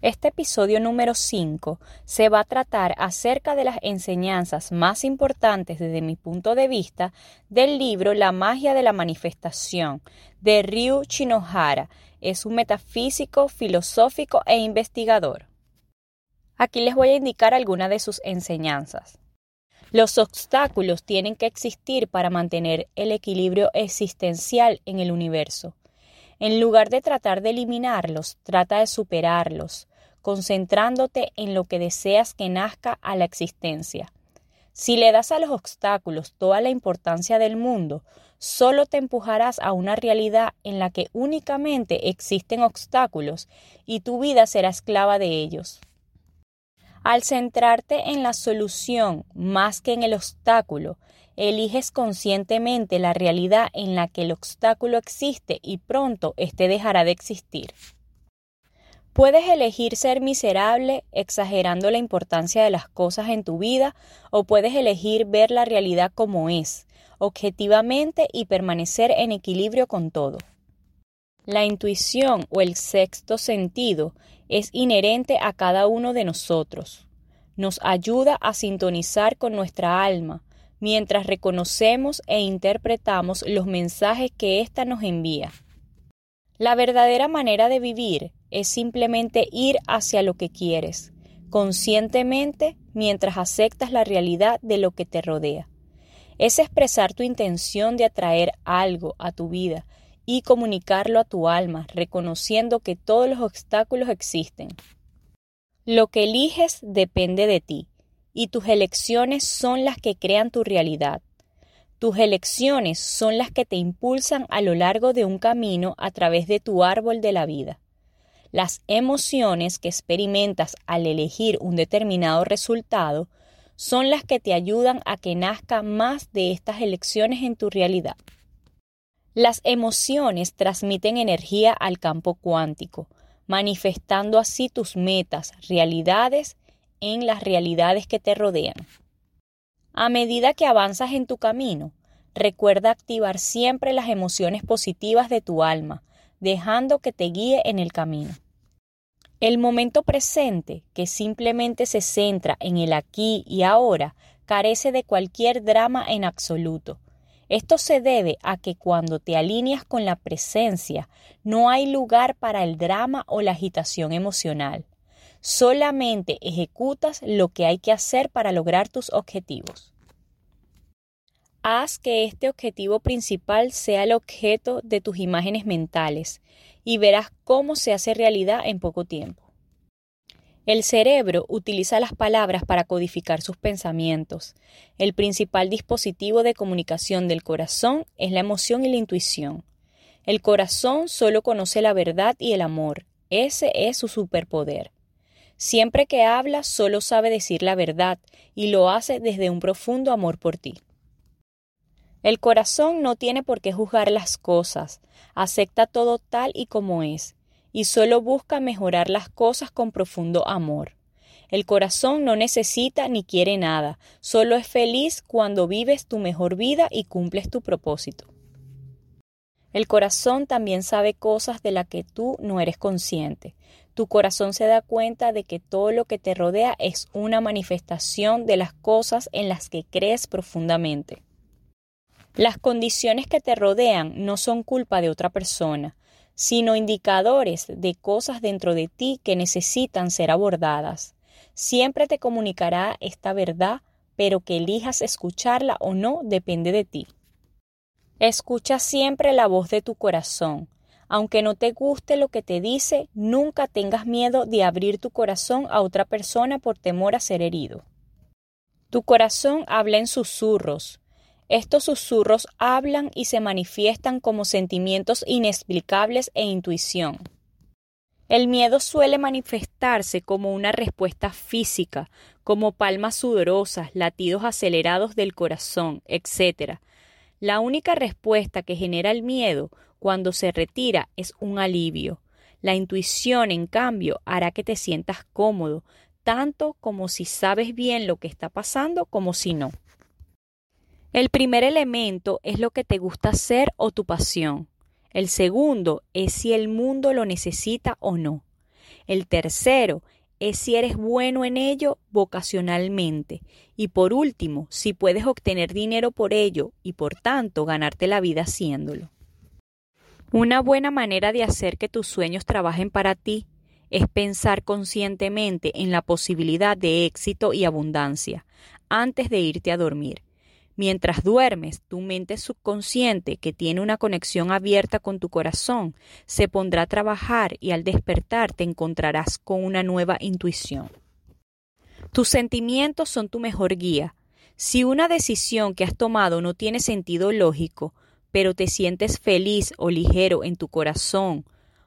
Este episodio número 5 se va a tratar acerca de las enseñanzas más importantes desde mi punto de vista del libro La magia de la manifestación de Ryu Shinohara. Es un metafísico, filosófico e investigador. Aquí les voy a indicar algunas de sus enseñanzas. Los obstáculos tienen que existir para mantener el equilibrio existencial en el universo. En lugar de tratar de eliminarlos, trata de superarlos, concentrándote en lo que deseas que nazca a la existencia. Si le das a los obstáculos toda la importancia del mundo, solo te empujarás a una realidad en la que únicamente existen obstáculos y tu vida será esclava de ellos. Al centrarte en la solución más que en el obstáculo, eliges conscientemente la realidad en la que el obstáculo existe y pronto éste dejará de existir. Puedes elegir ser miserable exagerando la importancia de las cosas en tu vida o puedes elegir ver la realidad como es, objetivamente y permanecer en equilibrio con todo. La intuición o el sexto sentido es inherente a cada uno de nosotros. Nos ayuda a sintonizar con nuestra alma, mientras reconocemos e interpretamos los mensajes que ésta nos envía. La verdadera manera de vivir es simplemente ir hacia lo que quieres, conscientemente mientras aceptas la realidad de lo que te rodea. Es expresar tu intención de atraer algo a tu vida y comunicarlo a tu alma, reconociendo que todos los obstáculos existen. Lo que eliges depende de ti y tus elecciones son las que crean tu realidad. Tus elecciones son las que te impulsan a lo largo de un camino a través de tu árbol de la vida. Las emociones que experimentas al elegir un determinado resultado son las que te ayudan a que nazca más de estas elecciones en tu realidad. Las emociones transmiten energía al campo cuántico, manifestando así tus metas, realidades en las realidades que te rodean. A medida que avanzas en tu camino, recuerda activar siempre las emociones positivas de tu alma, dejando que te guíe en el camino. El momento presente, que simplemente se centra en el aquí y ahora, carece de cualquier drama en absoluto. Esto se debe a que cuando te alineas con la presencia, no hay lugar para el drama o la agitación emocional. Solamente ejecutas lo que hay que hacer para lograr tus objetivos. Haz que este objetivo principal sea el objeto de tus imágenes mentales y verás cómo se hace realidad en poco tiempo. El cerebro utiliza las palabras para codificar sus pensamientos. El principal dispositivo de comunicación del corazón es la emoción y la intuición. El corazón solo conoce la verdad y el amor. Ese es su superpoder. Siempre que habla solo sabe decir la verdad y lo hace desde un profundo amor por ti. El corazón no tiene por qué juzgar las cosas, acepta todo tal y como es, y solo busca mejorar las cosas con profundo amor. El corazón no necesita ni quiere nada, solo es feliz cuando vives tu mejor vida y cumples tu propósito. El corazón también sabe cosas de las que tú no eres consciente. Tu corazón se da cuenta de que todo lo que te rodea es una manifestación de las cosas en las que crees profundamente. Las condiciones que te rodean no son culpa de otra persona, sino indicadores de cosas dentro de ti que necesitan ser abordadas. Siempre te comunicará esta verdad, pero que elijas escucharla o no depende de ti. Escucha siempre la voz de tu corazón. Aunque no te guste lo que te dice, nunca tengas miedo de abrir tu corazón a otra persona por temor a ser herido. Tu corazón habla en susurros. Estos susurros hablan y se manifiestan como sentimientos inexplicables e intuición. El miedo suele manifestarse como una respuesta física, como palmas sudorosas, latidos acelerados del corazón, etc. La única respuesta que genera el miedo cuando se retira es un alivio. La intuición, en cambio, hará que te sientas cómodo, tanto como si sabes bien lo que está pasando como si no. El primer elemento es lo que te gusta hacer o tu pasión. El segundo es si el mundo lo necesita o no. El tercero es si eres bueno en ello vocacionalmente. Y por último, si puedes obtener dinero por ello y por tanto ganarte la vida haciéndolo. Una buena manera de hacer que tus sueños trabajen para ti es pensar conscientemente en la posibilidad de éxito y abundancia antes de irte a dormir. Mientras duermes, tu mente subconsciente, que tiene una conexión abierta con tu corazón, se pondrá a trabajar y al despertar te encontrarás con una nueva intuición. Tus sentimientos son tu mejor guía. Si una decisión que has tomado no tiene sentido lógico, pero te sientes feliz o ligero en tu corazón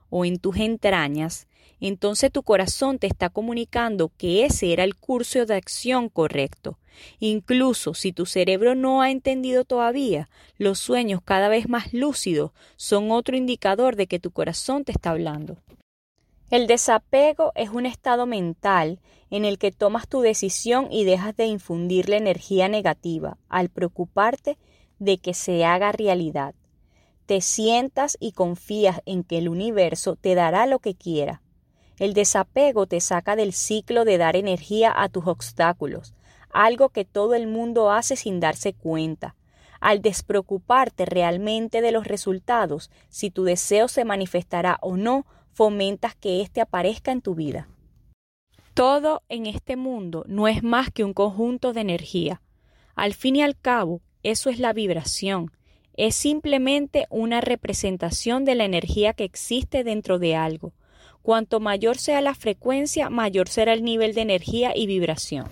o en tus entrañas, entonces tu corazón te está comunicando que ese era el curso de acción correcto. Incluso si tu cerebro no ha entendido todavía, los sueños cada vez más lúcidos son otro indicador de que tu corazón te está hablando. El desapego es un estado mental en el que tomas tu decisión y dejas de infundirle energía negativa al preocuparte de que se haga realidad. Te sientas y confías en que el universo te dará lo que quiera. El desapego te saca del ciclo de dar energía a tus obstáculos, algo que todo el mundo hace sin darse cuenta. Al despreocuparte realmente de los resultados, si tu deseo se manifestará o no, fomentas que éste aparezca en tu vida. Todo en este mundo no es más que un conjunto de energía. Al fin y al cabo, eso es la vibración. Es simplemente una representación de la energía que existe dentro de algo. Cuanto mayor sea la frecuencia, mayor será el nivel de energía y vibración.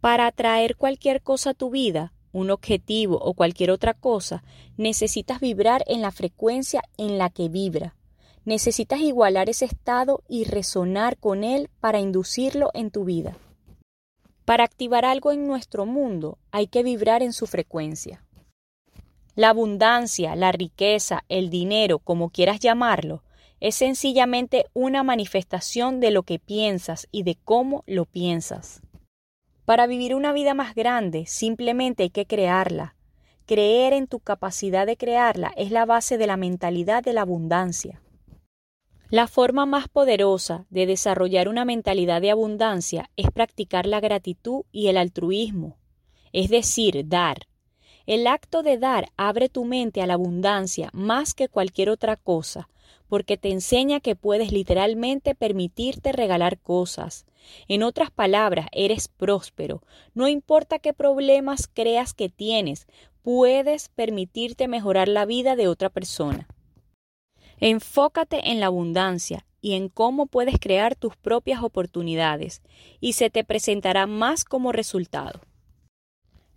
Para atraer cualquier cosa a tu vida, un objetivo o cualquier otra cosa, necesitas vibrar en la frecuencia en la que vibra. Necesitas igualar ese estado y resonar con él para inducirlo en tu vida. Para activar algo en nuestro mundo hay que vibrar en su frecuencia. La abundancia, la riqueza, el dinero, como quieras llamarlo, es sencillamente una manifestación de lo que piensas y de cómo lo piensas. Para vivir una vida más grande simplemente hay que crearla. Creer en tu capacidad de crearla es la base de la mentalidad de la abundancia. La forma más poderosa de desarrollar una mentalidad de abundancia es practicar la gratitud y el altruismo, es decir, dar. El acto de dar abre tu mente a la abundancia más que cualquier otra cosa, porque te enseña que puedes literalmente permitirte regalar cosas. En otras palabras, eres próspero. No importa qué problemas creas que tienes, puedes permitirte mejorar la vida de otra persona. Enfócate en la abundancia y en cómo puedes crear tus propias oportunidades, y se te presentará más como resultado.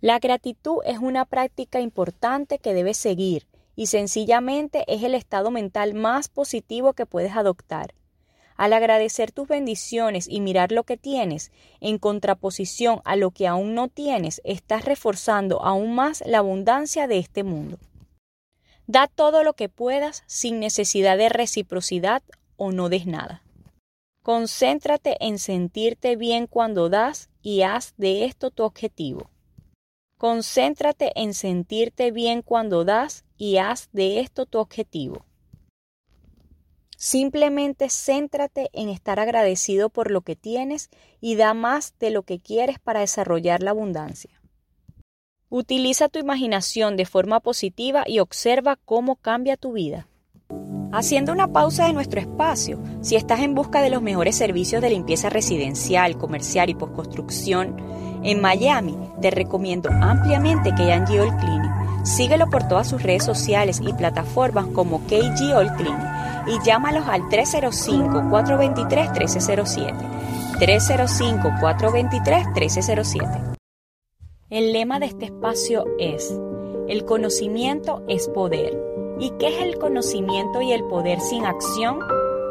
La gratitud es una práctica importante que debes seguir y sencillamente es el estado mental más positivo que puedes adoptar. Al agradecer tus bendiciones y mirar lo que tienes, en contraposición a lo que aún no tienes, estás reforzando aún más la abundancia de este mundo. Da todo lo que puedas sin necesidad de reciprocidad o no des nada. Concéntrate en sentirte bien cuando das y haz de esto tu objetivo. Concéntrate en sentirte bien cuando das y haz de esto tu objetivo. Simplemente céntrate en estar agradecido por lo que tienes y da más de lo que quieres para desarrollar la abundancia. Utiliza tu imaginación de forma positiva y observa cómo cambia tu vida. Haciendo una pausa de nuestro espacio, si estás en busca de los mejores servicios de limpieza residencial, comercial y postconstrucción en Miami, te recomiendo ampliamente KG All Cleaning Síguelo por todas sus redes sociales y plataformas como KG All y llámalos al 305-423-1307. 305-423-1307. El lema de este espacio es, el conocimiento es poder. ¿Y qué es el conocimiento y el poder sin acción?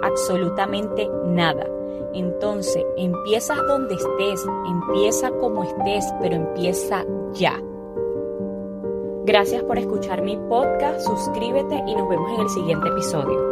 absolutamente nada. Entonces, empiezas donde estés, empieza como estés, pero empieza ya. Gracias por escuchar mi podcast, suscríbete y nos vemos en el siguiente episodio.